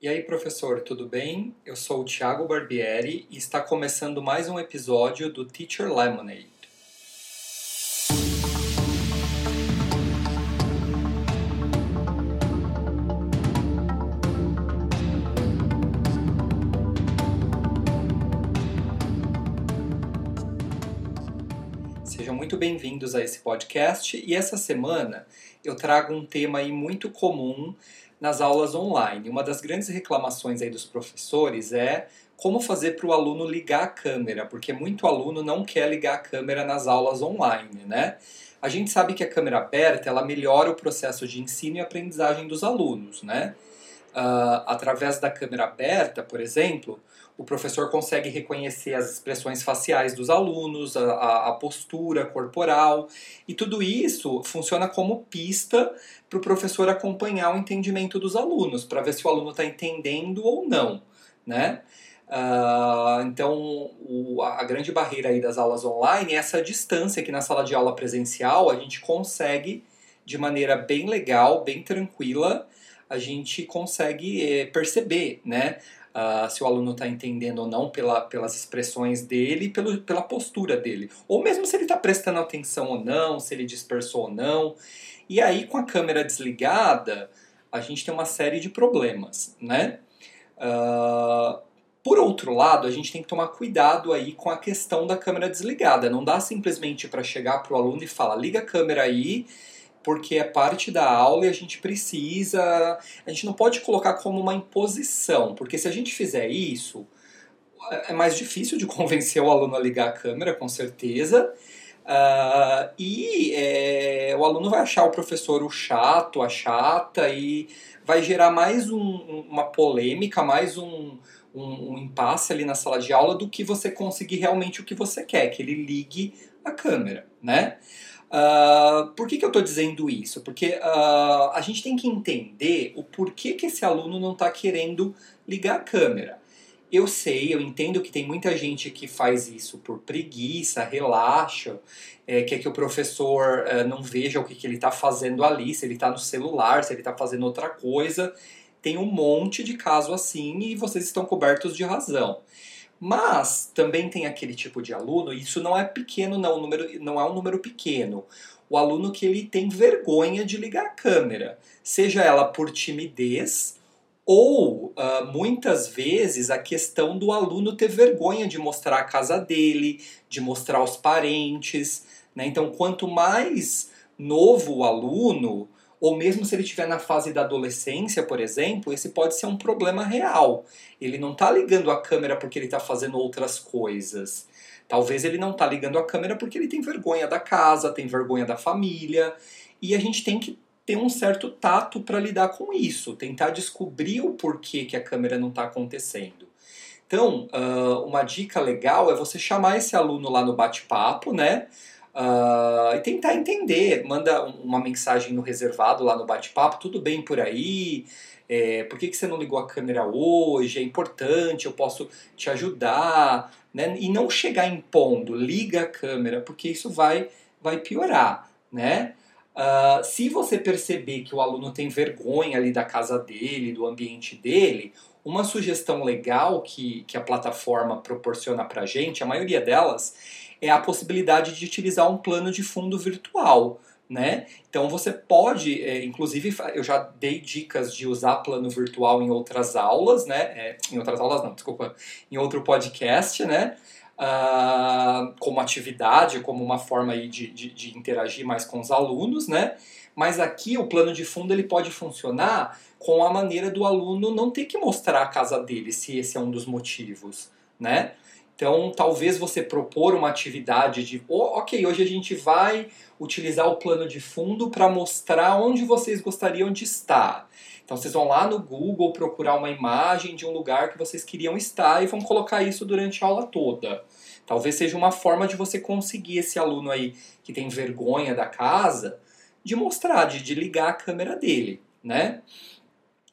E aí, professor, tudo bem? Eu sou o Thiago Barbieri e está começando mais um episódio do Teacher Lemonade. Sejam muito bem-vindos a esse podcast e essa semana eu trago um tema aí muito comum nas aulas online. Uma das grandes reclamações aí dos professores é como fazer para o aluno ligar a câmera, porque muito aluno não quer ligar a câmera nas aulas online, né? A gente sabe que a câmera aberta ela melhora o processo de ensino e aprendizagem dos alunos, né? Uh, através da câmera aberta, por exemplo, o professor consegue reconhecer as expressões faciais dos alunos, a, a postura corporal, e tudo isso funciona como pista para o professor acompanhar o entendimento dos alunos, para ver se o aluno está entendendo ou não, né? Uh, então, o, a grande barreira aí das aulas online é essa distância que na sala de aula presencial a gente consegue, de maneira bem legal, bem tranquila, a gente consegue é, perceber, né? Uh, se o aluno está entendendo ou não pela, pelas expressões dele, pela postura dele. Ou mesmo se ele está prestando atenção ou não, se ele dispersou ou não. E aí, com a câmera desligada, a gente tem uma série de problemas, né? Uh, por outro lado, a gente tem que tomar cuidado aí com a questão da câmera desligada. Não dá simplesmente para chegar para o aluno e falar, liga a câmera aí, porque é parte da aula e a gente precisa. A gente não pode colocar como uma imposição, porque se a gente fizer isso, é mais difícil de convencer o aluno a ligar a câmera, com certeza. Uh, e é, o aluno vai achar o professor o chato, a chata, e vai gerar mais um, uma polêmica, mais um, um, um, impasse ali na sala de aula do que você conseguir realmente o que você quer, que ele ligue a câmera, né? Uh, por que, que eu estou dizendo isso? Porque uh, a gente tem que entender o porquê que esse aluno não está querendo ligar a câmera. Eu sei, eu entendo que tem muita gente que faz isso por preguiça, relaxa, é, quer que o professor é, não veja o que, que ele está fazendo ali, se ele está no celular, se ele está fazendo outra coisa. Tem um monte de caso assim e vocês estão cobertos de razão. Mas também tem aquele tipo de aluno, e isso não é pequeno, não, número, não é um número pequeno. O aluno que ele tem vergonha de ligar a câmera, seja ela por timidez ou uh, muitas vezes a questão do aluno ter vergonha de mostrar a casa dele, de mostrar os parentes. Né? Então, quanto mais novo o aluno, ou mesmo se ele estiver na fase da adolescência, por exemplo, esse pode ser um problema real. Ele não está ligando a câmera porque ele está fazendo outras coisas. Talvez ele não está ligando a câmera porque ele tem vergonha da casa, tem vergonha da família. E a gente tem que ter um certo tato para lidar com isso, tentar descobrir o porquê que a câmera não está acontecendo. Então, uh, uma dica legal é você chamar esse aluno lá no bate-papo, né? Uh, e tentar entender. Manda uma mensagem no reservado lá no bate-papo, tudo bem por aí? É, por que, que você não ligou a câmera hoje? É importante, eu posso te ajudar. Né? E não chegar impondo, liga a câmera, porque isso vai, vai piorar. Né? Uh, se você perceber que o aluno tem vergonha ali da casa dele, do ambiente dele, uma sugestão legal que, que a plataforma proporciona para gente, a maioria delas, é a possibilidade de utilizar um plano de fundo virtual. Né? Então você pode, é, inclusive eu já dei dicas de usar plano virtual em outras aulas, né? É, em outras aulas não, desculpa, em outro podcast, né? uh, como atividade, como uma forma aí de, de, de, interagir mais com os alunos, né? Mas aqui o plano de fundo ele pode funcionar com a maneira do aluno não ter que mostrar a casa dele, se esse é um dos motivos, né? Então, talvez você propor uma atividade de, oh, ok, hoje a gente vai utilizar o plano de fundo para mostrar onde vocês gostariam de estar. Então, vocês vão lá no Google procurar uma imagem de um lugar que vocês queriam estar e vão colocar isso durante a aula toda. Talvez seja uma forma de você conseguir esse aluno aí que tem vergonha da casa de mostrar, de, de ligar a câmera dele, né?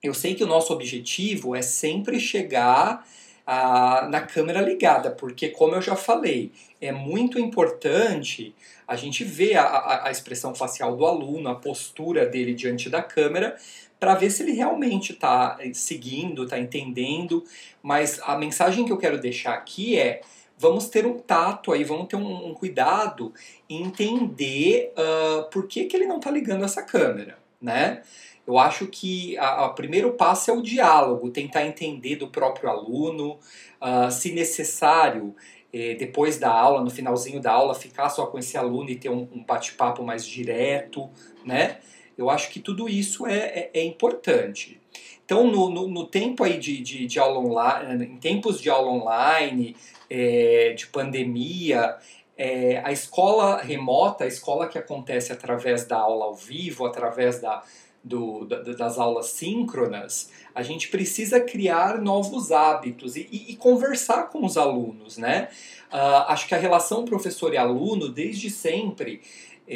Eu sei que o nosso objetivo é sempre chegar ah, na câmera ligada, porque, como eu já falei, é muito importante a gente ver a, a, a expressão facial do aluno, a postura dele diante da câmera, para ver se ele realmente está seguindo, está entendendo. Mas a mensagem que eu quero deixar aqui é vamos ter um tato aí, vamos ter um, um cuidado em entender uh, por que, que ele não está ligando essa câmera, né? Eu acho que o primeiro passo é o diálogo, tentar entender do próprio aluno, uh, se necessário, eh, depois da aula, no finalzinho da aula, ficar só com esse aluno e ter um, um bate-papo mais direto, né? Eu acho que tudo isso é, é, é importante. Então, no, no, no, tempo aí de, de, de, aula online, em tempos de aula online, é, de pandemia, é, a escola remota, a escola que acontece através da aula ao vivo, através da, do, da, das aulas síncronas, a gente precisa criar novos hábitos e, e, e conversar com os alunos, né? Uh, acho que a relação professor e aluno, desde sempre,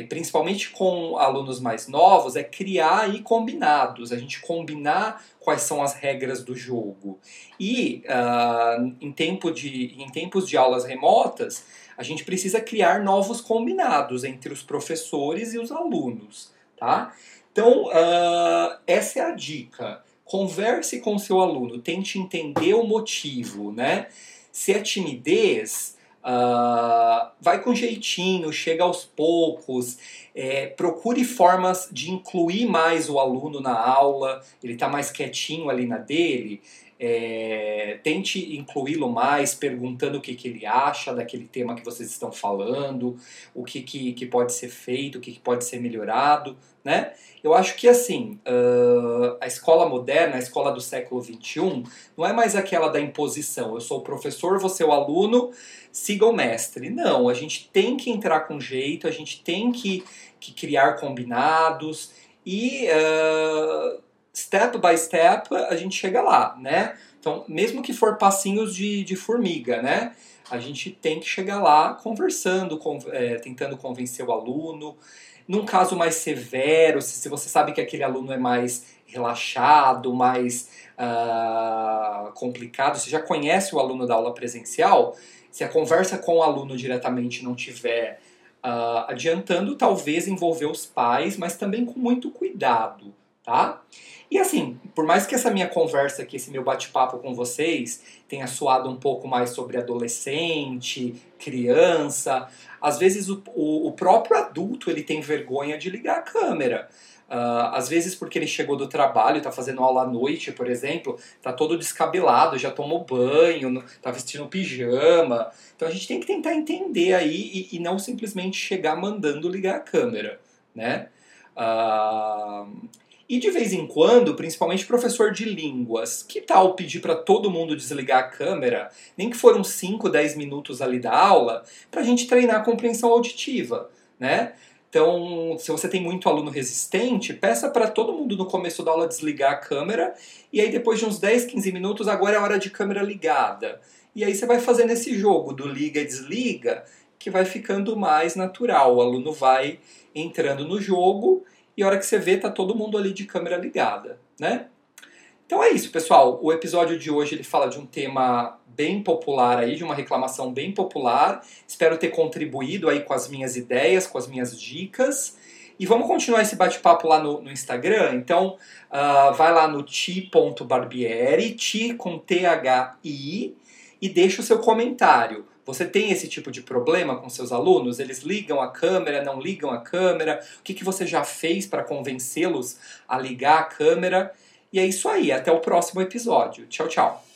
principalmente com alunos mais novos, é criar aí combinados, a gente combinar quais são as regras do jogo. E uh, em, tempo de, em tempos de aulas remotas, a gente precisa criar novos combinados entre os professores e os alunos, tá? Então, uh, essa é a dica. Converse com seu aluno, tente entender o motivo, né? Se é timidez, Uh, vai com jeitinho, chega aos poucos, é, procure formas de incluir mais o aluno na aula, ele está mais quietinho ali na dele, é, tente incluí-lo mais, perguntando o que, que ele acha daquele tema que vocês estão falando, o que, que, que pode ser feito, o que, que pode ser melhorado, né? Eu acho que assim, uh, a escola moderna, a escola do século XXI, não é mais aquela da imposição. Eu sou o professor, você é o aluno, siga o mestre. Não, a gente tem que entrar com jeito, a gente tem que, que criar combinados e uh, step by step a gente chega lá, né? Então, mesmo que for passinhos de, de formiga, né? A gente tem que chegar lá conversando, é, tentando convencer o aluno. Num caso mais severo, se, se você sabe que aquele aluno é mais relaxado, mais uh, complicado, você já conhece o aluno da aula presencial, se a conversa com o aluno diretamente não tiver uh, adiantando, talvez envolver os pais, mas também com muito cuidado, tá? E assim, por mais que essa minha conversa aqui, esse meu bate-papo com vocês tenha soado um pouco mais sobre adolescente, criança, às vezes o, o, o próprio adulto ele tem vergonha de ligar a câmera. Uh, às vezes porque ele chegou do trabalho, está fazendo aula à noite, por exemplo, está todo descabelado, já tomou banho, está vestindo pijama. Então a gente tem que tentar entender aí e, e não simplesmente chegar mandando ligar a câmera, né? Uh, e de vez em quando, principalmente professor de línguas, que tal pedir para todo mundo desligar a câmera, nem que foram 5, 10 minutos ali da aula, para a gente treinar a compreensão auditiva, né? Então, se você tem muito aluno resistente, peça para todo mundo no começo da aula desligar a câmera, e aí depois de uns 10, 15 minutos, agora é hora de câmera ligada. E aí você vai fazendo esse jogo do liga e desliga, que vai ficando mais natural. O aluno vai entrando no jogo e a hora que você vê, tá todo mundo ali de câmera ligada, né? Então é isso, pessoal. O episódio de hoje ele fala de um tema bem popular aí, de uma reclamação bem popular. Espero ter contribuído aí com as minhas ideias, com as minhas dicas. E vamos continuar esse bate-papo lá no, no, Instagram. Então, uh, vai lá no ti.barbieri, ti com T-H-I, e deixa o seu comentário. Você tem esse tipo de problema com seus alunos? Eles ligam a câmera, não ligam a câmera? O que, que você já fez para convencê-los a ligar a câmera? E é isso aí. Até o próximo episódio. Tchau, tchau.